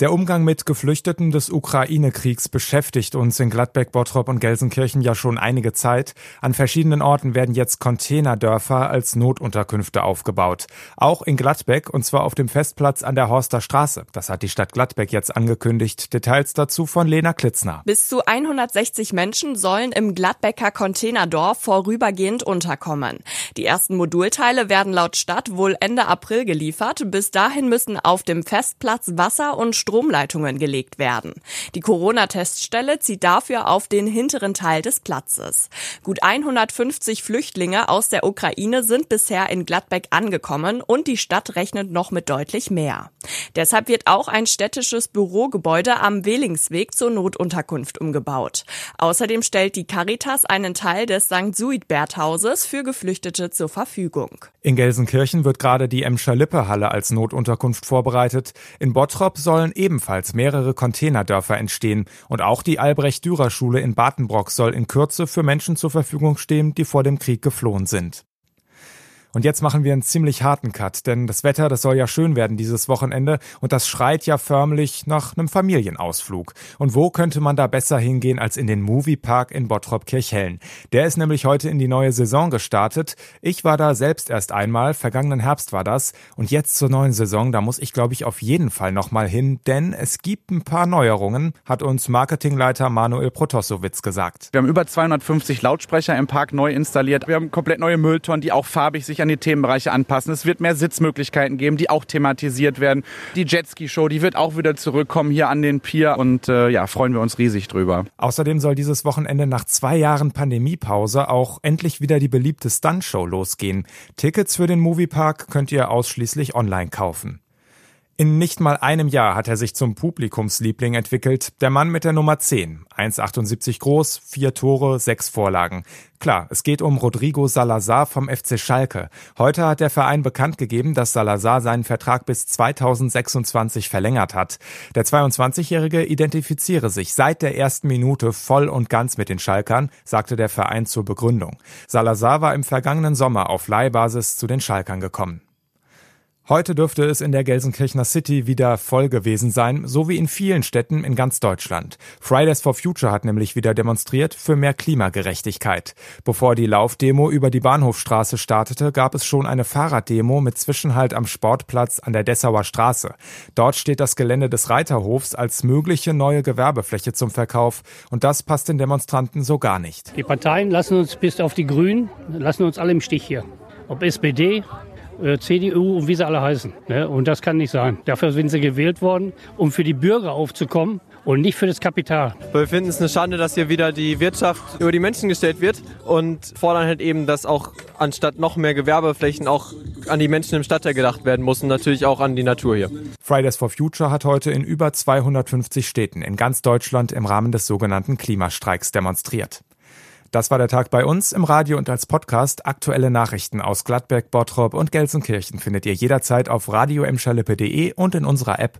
Der Umgang mit Geflüchteten des Ukraine-Kriegs beschäftigt uns in Gladbeck, Bottrop und Gelsenkirchen ja schon einige Zeit. An verschiedenen Orten werden jetzt Containerdörfer als Notunterkünfte aufgebaut. Auch in Gladbeck und zwar auf dem Festplatz an der Horster Straße. Das hat die Stadt Gladbeck jetzt angekündigt. Details dazu von Lena Klitzner. Bis zu 160 Menschen sollen im Gladbecker Containerdorf vorübergehend unterkommen. Die ersten Modulteile werden laut Stadt wohl Ende April geliefert. Bis dahin müssen auf dem Festplatz Wasser und Stromleitungen gelegt werden. Die Corona-Teststelle zieht dafür auf den hinteren Teil des Platzes. Gut 150 Flüchtlinge aus der Ukraine sind bisher in Gladbeck angekommen und die Stadt rechnet noch mit deutlich mehr. Deshalb wird auch ein städtisches Bürogebäude am Wehlingsweg zur Notunterkunft umgebaut. Außerdem stellt die Caritas einen Teil des St. Suidbert-Hauses für Geflüchtete zur Verfügung. In Gelsenkirchen wird gerade die Emscher Lippe Halle als Notunterkunft vorbereitet. In Bottrop sollen ebenfalls mehrere Containerdörfer entstehen und auch die Albrecht-Dürer-Schule in Batenbrock soll in Kürze für Menschen zur Verfügung stehen, die vor dem Krieg geflohen sind. Und jetzt machen wir einen ziemlich harten Cut, denn das Wetter, das soll ja schön werden dieses Wochenende und das schreit ja förmlich nach einem Familienausflug. Und wo könnte man da besser hingehen als in den Moviepark in Bottrop-Kirchhellen? Der ist nämlich heute in die neue Saison gestartet. Ich war da selbst erst einmal, vergangenen Herbst war das und jetzt zur neuen Saison, da muss ich glaube ich auf jeden Fall nochmal hin, denn es gibt ein paar Neuerungen, hat uns Marketingleiter Manuel Protosowitz gesagt. Wir haben über 250 Lautsprecher im Park neu installiert. Wir haben komplett neue Mülltonnen, die auch farbig sich sich an die Themenbereiche anpassen. Es wird mehr Sitzmöglichkeiten geben, die auch thematisiert werden. Die Jetski-Show, die wird auch wieder zurückkommen hier an den Pier und äh, ja, freuen wir uns riesig drüber. Außerdem soll dieses Wochenende nach zwei Jahren Pandemiepause auch endlich wieder die beliebte Stunt-Show losgehen. Tickets für den Moviepark könnt ihr ausschließlich online kaufen. In nicht mal einem Jahr hat er sich zum Publikumsliebling entwickelt. Der Mann mit der Nummer 10. 1,78 groß, vier Tore, sechs Vorlagen. Klar, es geht um Rodrigo Salazar vom FC Schalke. Heute hat der Verein bekannt gegeben, dass Salazar seinen Vertrag bis 2026 verlängert hat. Der 22-Jährige identifiziere sich seit der ersten Minute voll und ganz mit den Schalkern, sagte der Verein zur Begründung. Salazar war im vergangenen Sommer auf Leihbasis zu den Schalkern gekommen. Heute dürfte es in der Gelsenkirchener City wieder voll gewesen sein, so wie in vielen Städten in ganz Deutschland. Fridays for Future hat nämlich wieder demonstriert für mehr Klimagerechtigkeit. Bevor die Laufdemo über die Bahnhofstraße startete, gab es schon eine Fahrraddemo mit Zwischenhalt am Sportplatz an der Dessauer Straße. Dort steht das Gelände des Reiterhofs als mögliche neue Gewerbefläche zum Verkauf und das passt den Demonstranten so gar nicht. Die Parteien lassen uns bis auf die Grünen, lassen uns alle im Stich hier. Ob SPD, äh, CDU und wie sie alle heißen. Ne? Und das kann nicht sein. Dafür sind sie gewählt worden, um für die Bürger aufzukommen und nicht für das Kapital. Wir finden es eine Schande, dass hier wieder die Wirtschaft über die Menschen gestellt wird und fordern halt eben, dass auch anstatt noch mehr Gewerbeflächen auch an die Menschen im Stadtteil gedacht werden muss und natürlich auch an die Natur hier. Fridays for Future hat heute in über 250 Städten in ganz Deutschland im Rahmen des sogenannten Klimastreiks demonstriert. Das war der Tag bei uns im Radio und als Podcast. Aktuelle Nachrichten aus Gladbeck, Bottrop und Gelsenkirchen findet ihr jederzeit auf radioemschalippe.de und in unserer App.